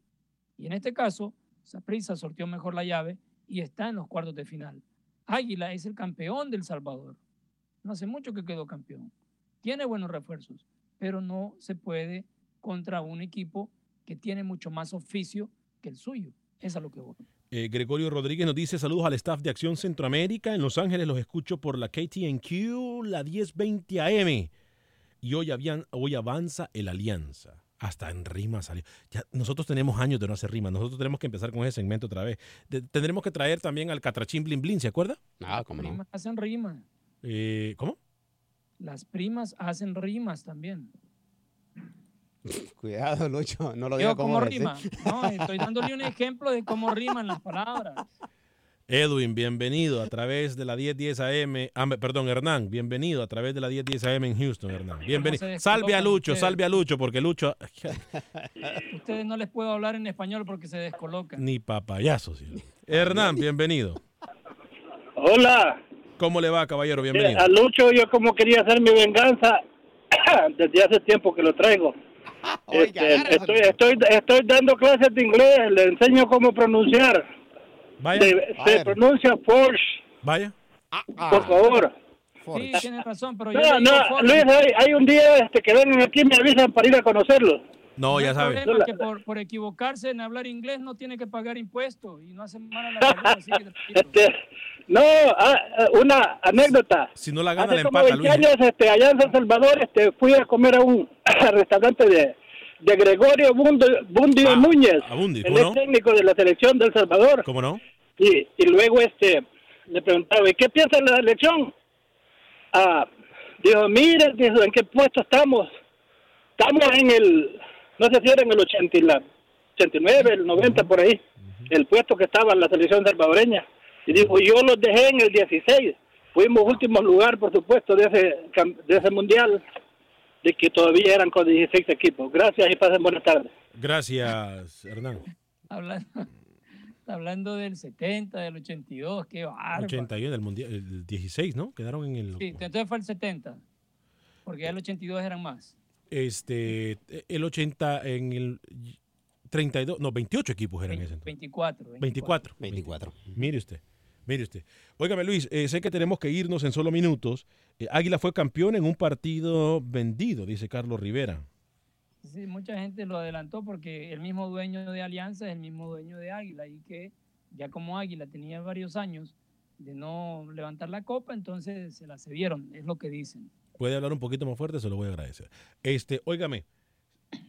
Y en este caso, Saprissa sorteó mejor la llave y está en los cuartos de final. Águila es el campeón del Salvador. No hace mucho que quedó campeón tiene buenos refuerzos, pero no se puede contra un equipo que tiene mucho más oficio que el suyo. Eso es lo que voy. Eh, Gregorio Rodríguez nos dice saludos al staff de Acción Centroamérica. En Los Ángeles los escucho por la KTNQ, la 1020 AM. Y hoy, avanza el Alianza. Hasta en rima salió. Ya, nosotros tenemos años de no hacer rima. Nosotros tenemos que empezar con ese segmento otra vez. De- tendremos que traer también al Catrachín Blin Blin, ¿se acuerda? Ah, cómo no. Primas hacen rimas. Eh, ¿Cómo? Las primas hacen rimas también. Cuidado, Lucho, no lo diga Yo como como ¿eh? rima. No, estoy dándole un ejemplo de cómo riman las palabras. Edwin, bienvenido a través de la 1010 AM. Ah, perdón, Hernán, bienvenido a través de la 1010 AM en Houston, Hernán. Bienvenido. Salve a Lucho, ustedes? salve a Lucho, porque Lucho. Ustedes no les puedo hablar en español porque se descolocan. Ni papayazo. sí. Hernán, bienvenido. Hola. ¿Cómo le va, caballero? Eh, Bienvenido. a Lucho yo como quería hacer mi venganza desde hace tiempo que lo traigo. Este, estoy, estoy, estoy dando clases de inglés, le enseño cómo pronunciar. Vaya. De- se ver. pronuncia Porsche, Vaya. por favor. Sí, tiene razón, pero yo No. Luis, hay, hay un día este, que vengan aquí me avisan para ir a conocerlos. No, ya El sabe. problema es que por, por equivocarse en hablar inglés no tiene que pagar impuestos y no hace mal a la salud. así que tranquilo. Este, no, ah, ah, una anécdota. Si no la gana, Hace la como empata, 20 Luis. años, este, allá en San Salvador, este, fui a comer a un restaurante de, de Gregorio Bundi, Bundio Núñez, a Bundy, el técnico de la selección de El Salvador. ¿Cómo no? Y, y luego este, le preguntaba, ¿y qué piensa de la selección? Ah, dijo, mire, dijo, ¿en qué puesto estamos? Estamos en el, no sé si era en el 80 y la 89, el 90 por ahí, el puesto que estaba en la selección salvadoreña. Y dijo, yo los dejé en el 16. Fuimos último lugar, por supuesto, de ese, de ese mundial, de que todavía eran con 16 equipos. Gracias y pasen buenas tardes. Gracias, Hernán. Hablando, hablando del 70, del 82, qué bárbaro. 81 del mundial, el 16, ¿no? Quedaron en el. Sí, entonces fue el 70, porque ya el 82 eran más. Este, el 80 en el 32, no, 28 equipos eran ese. 24. 24. 24. Mire usted. Mire usted. Óigame, Luis, eh, sé que tenemos que irnos en solo minutos. Eh, Águila fue campeón en un partido vendido, dice Carlos Rivera. Sí, mucha gente lo adelantó porque el mismo dueño de Alianza es el mismo dueño de Águila y que ya como Águila tenía varios años de no levantar la copa, entonces se la cedieron, es lo que dicen. Puede hablar un poquito más fuerte, se lo voy a agradecer. Este, óigame,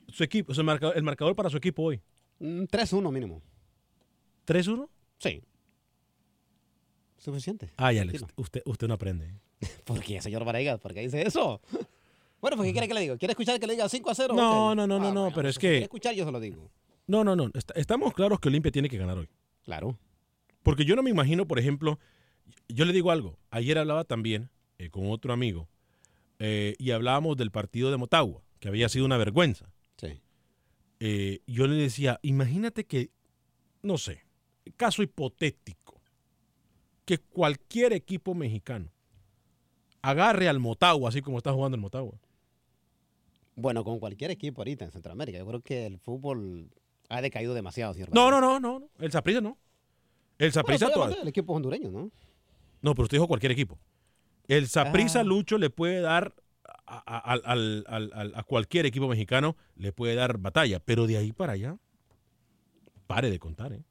su equipo, su marcador, el marcador para su equipo hoy. 3-1 mínimo. ¿3-1? Sí. Suficiente. Ah, ya, usted, usted no aprende. ¿Por qué, señor Varegas? ¿Por qué dice eso? Bueno, pues ¿qué quiere que le diga? ¿Quiere escuchar que le diga 5 a 0? No, no, no, no, Ah, no, bueno, pero es si que- quiere escuchar, yo se lo digo. No, no, no. est- estamos claros que Olimpia tiene que ganar hoy. Claro. Porque yo no me imagino, por ejemplo, yo le digo algo. Ayer hablaba también eh, con otro amigo eh, y hablábamos del partido de Motagua, que había sido una vergüenza. Sí. Eh, yo le decía, imagínate que, no sé, caso hipotético, que cualquier equipo mexicano agarre al Motagua, así como está jugando el Motagua. Bueno, con cualquier equipo ahorita en Centroamérica, yo creo que el fútbol ha decaído demasiado, señor No, no, no, no, no. El Saprissa no. El Bueno, Saprissa estoy to- hablando del equipo hondureño, ¿no? No, pero usted dijo cualquier equipo. El Saprissa Ah. Lucho le puede dar a, a cualquier equipo mexicano, le puede dar batalla, pero de ahí para allá, pare de contar, ¿eh?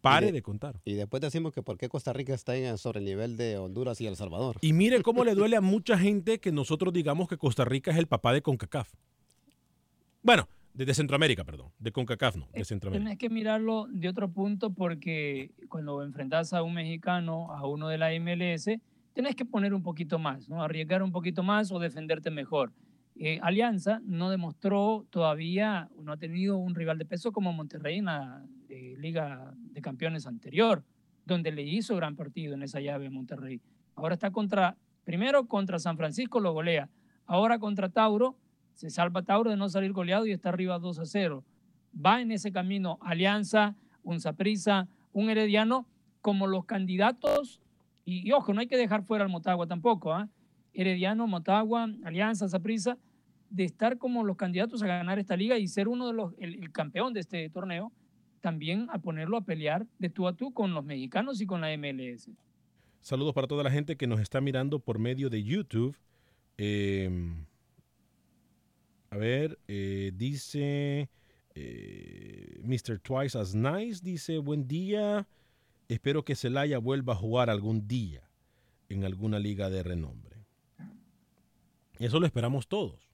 Pare de, contar. Y después decimos que por qué Costa Rica está en, sobre el nivel de Honduras y El Salvador. Y mire cómo le duele a mucha gente que nosotros digamos que Costa Rica es el papá de CONCACAF. Bueno, de, de Centroamérica, perdón. De CONCACAF no, de Centroamérica. Tienes que mirarlo de otro punto porque cuando enfrentas a un mexicano, a uno de la MLS, tienes que poner un poquito más, ¿no? arriesgar un poquito más o defenderte mejor. Eh, Alianza no demostró todavía, no ha tenido un rival de peso como Monterrey en la eh, Liga de Campeones anterior, donde le hizo gran partido en esa llave Monterrey. Ahora está contra, primero contra San Francisco, lo golea. Ahora contra Tauro, se salva Tauro de no salir goleado y está arriba 2 a 0 va en ese camino Alianza, un Saprissa, un Herediano, como los candidatos, y, y ojo, no hay que dejar fuera al Motagua tampoco, ¿ah? Herediano, Motagua, Alianza, Saprissa, de estar como los candidatos a ganar esta liga y ser uno de los, el, campeón de este torneo, también a ponerlo a pelear de tú a tú con los mexicanos y con la MLS. Saludos para toda la gente que nos está mirando por medio de YouTube. Eh, a ver, eh, dice eh, Mr. Twice as Nice, dice, buen día, espero que Celaya vuelva a jugar algún día en alguna liga de renombre. Eso lo esperamos todos.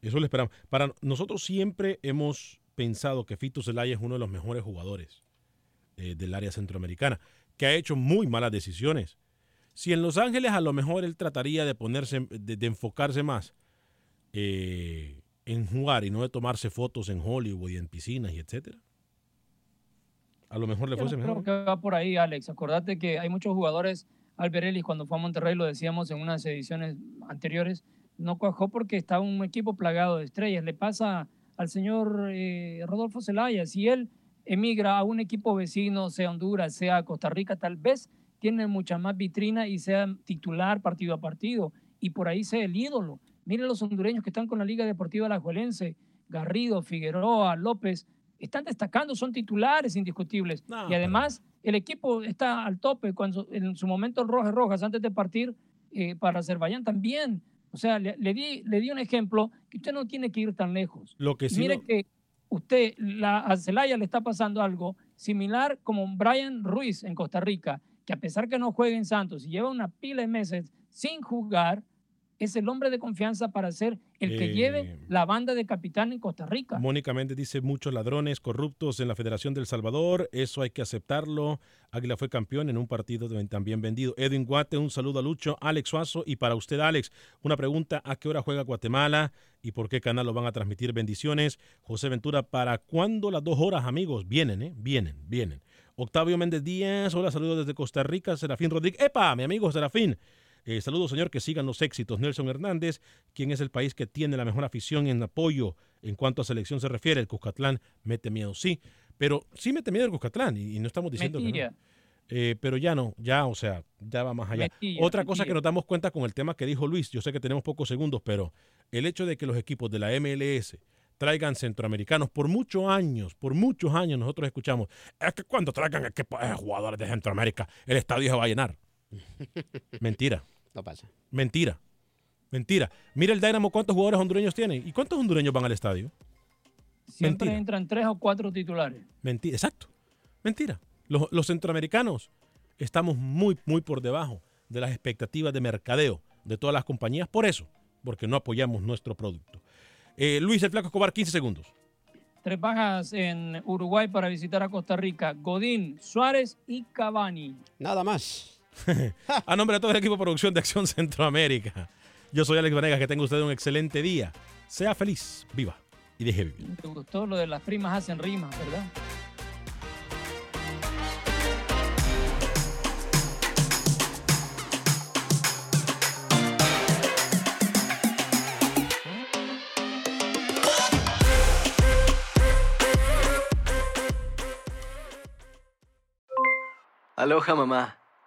Eso lo esperamos. Para nosotros siempre hemos pensado que Fito Celaya es uno de los mejores jugadores eh, del área centroamericana, que ha hecho muy malas decisiones. Si en Los Ángeles a lo mejor él trataría de ponerse, de, de enfocarse más eh, en jugar y no de tomarse fotos en Hollywood y en piscinas y etcétera. A lo mejor le Yo fuese no mejor. creo que va por ahí, Alex. Acordate que hay muchos jugadores. Albert Ellis, cuando fue a Monterrey, lo decíamos en unas ediciones anteriores, no cuajó porque estaba un equipo plagado de estrellas. Le pasa al señor eh, Rodolfo Zelaya. Si él emigra a un equipo vecino, sea Honduras, sea Costa Rica, tal vez tiene mucha más vitrina y sea titular partido a partido. Y por ahí sea el ídolo. Miren los hondureños que están con la Liga Deportiva Alajuelense, Garrido, Figueroa, López, están destacando, son titulares indiscutibles. y además, el equipo está al tope. Cuando en su momento Rojas Rojas, antes de partir eh, para Azerbaiyán, también. O sea, le, le di, le di un ejemplo que usted no tiene que ir tan lejos. Lo que sí Mire no- que usted, la, a Celaya le está pasando algo similar como Brian Ruiz en Costa Rica, que a pesar que no juega en Santos y lleva una pila de meses sin jugar, es el hombre de confianza para ser el que Eh, lleve la banda de capitán en Costa Rica. Mónica Méndez dice muchos ladrones corruptos en la Federación del Salvador, eso hay que aceptarlo. Águila fue campeón en un partido también vendido. Edwin Guate, un saludo a Lucho, Alex Suazo y para usted Alex, una pregunta, ¿a qué hora juega Guatemala y por qué canal lo van a transmitir? Bendiciones. José Ventura, ¿para cuándo las dos horas amigos? Vienen, ¿eh? Vienen, vienen. Octavio Méndez Díaz, hola, saludos desde Costa Rica. Serafín Rodríguez, ¡epa! Mi amigo Serafín. Eh, saludos, señor, que sigan los éxitos. Nelson Hernández, quien es el país que tiene la mejor afición en apoyo en cuanto a selección se refiere. El Cuscatlán mete miedo, sí, pero sí mete miedo el Cuscatlán y, y no estamos diciendo que no. Eh, pero ya no, ya, o sea, ya va más allá. Mentira, Otra cosa que nos damos cuenta con el tema que dijo Luis, yo sé que tenemos pocos segundos, pero el hecho de que los equipos de la MLS traigan centroamericanos por muchos años, por muchos años nosotros escuchamos, es que cuando traigan equipos, eh, jugadores de Centroamérica, el estadio se va a llenar. Mentira. No pasa. Mentira. Mentira. Mira el Dynamo cuántos jugadores hondureños tiene y cuántos hondureños van al estadio. Siempre Mentira. entran tres o cuatro titulares. Mentira, exacto. Mentira. Los, los centroamericanos estamos muy, muy por debajo de las expectativas de mercadeo de todas las compañías. Por eso, porque no apoyamos nuestro producto. Eh, Luis el Flaco Escobar, 15 segundos. Tres bajas en Uruguay para visitar a Costa Rica. Godín, Suárez y Cavani. Nada más. a nombre de todo el equipo de producción de Acción Centroamérica. Yo soy Alex Vanegas, que tenga usted un excelente día. Sea feliz, viva y deje vivir. Te gustó lo de las primas hacen rimas, ¿verdad? Aloha mamá,